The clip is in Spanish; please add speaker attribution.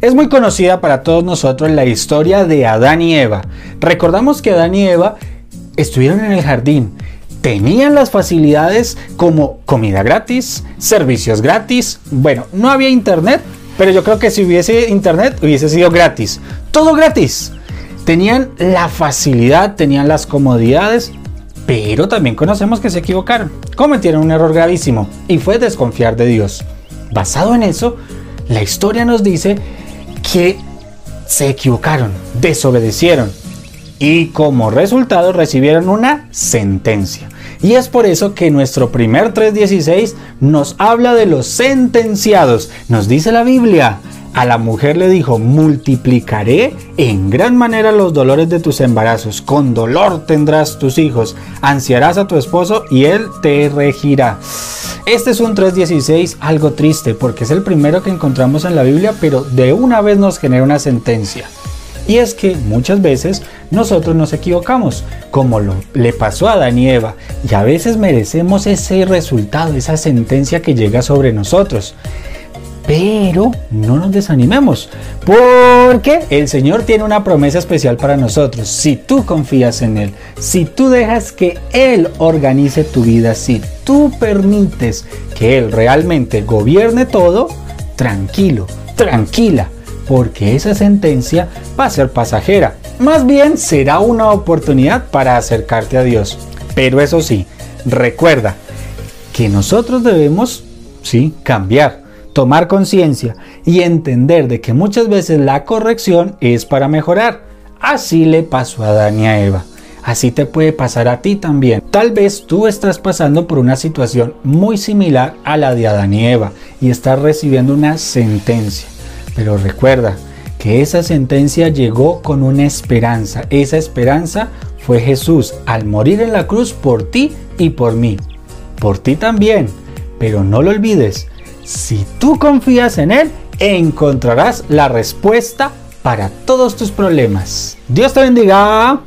Speaker 1: Es muy conocida para todos nosotros la historia de Adán y Eva. Recordamos que Adán y Eva estuvieron en el jardín, tenían las facilidades como comida gratis, servicios gratis. Bueno, no había internet, pero yo creo que si hubiese internet hubiese sido gratis. Todo gratis. Tenían la facilidad, tenían las comodidades, pero también conocemos que se equivocaron. Cometieron un error gravísimo y fue desconfiar de Dios. Basado en eso, la historia nos dice que se equivocaron, desobedecieron y como resultado recibieron una sentencia. Y es por eso que nuestro primer 3.16 nos habla de los sentenciados. Nos dice la Biblia, a la mujer le dijo, multiplicaré en gran manera los dolores de tus embarazos, con dolor tendrás tus hijos, ansiarás a tu esposo y él te regirá. Este es un 3.16 algo triste porque es el primero que encontramos en la Biblia, pero de una vez nos genera una sentencia. Y es que muchas veces nosotros nos equivocamos, como le pasó a Adán y Eva, y a veces merecemos ese resultado, esa sentencia que llega sobre nosotros. Pero no nos desanimemos, porque el Señor tiene una promesa especial para nosotros. Si tú confías en Él, si tú dejas que Él organice tu vida, si tú permites que Él realmente gobierne todo, tranquilo, tranquila, porque esa sentencia va a ser pasajera. Más bien será una oportunidad para acercarte a Dios. Pero eso sí, recuerda que nosotros debemos, sí, cambiar tomar conciencia y entender de que muchas veces la corrección es para mejorar. Así le pasó a Adán y a Eva. Así te puede pasar a ti también. Tal vez tú estás pasando por una situación muy similar a la de Adán y Eva y estás recibiendo una sentencia. Pero recuerda que esa sentencia llegó con una esperanza. Esa esperanza fue Jesús al morir en la cruz por ti y por mí. Por ti también. Pero no lo olvides, si tú confías en Él, encontrarás la respuesta para todos tus problemas. Dios te bendiga.